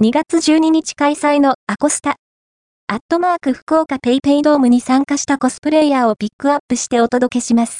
2月12日開催のアコスタ。アットマーク福岡ペイペイドームに参加したコスプレイヤーをピックアップしてお届けします。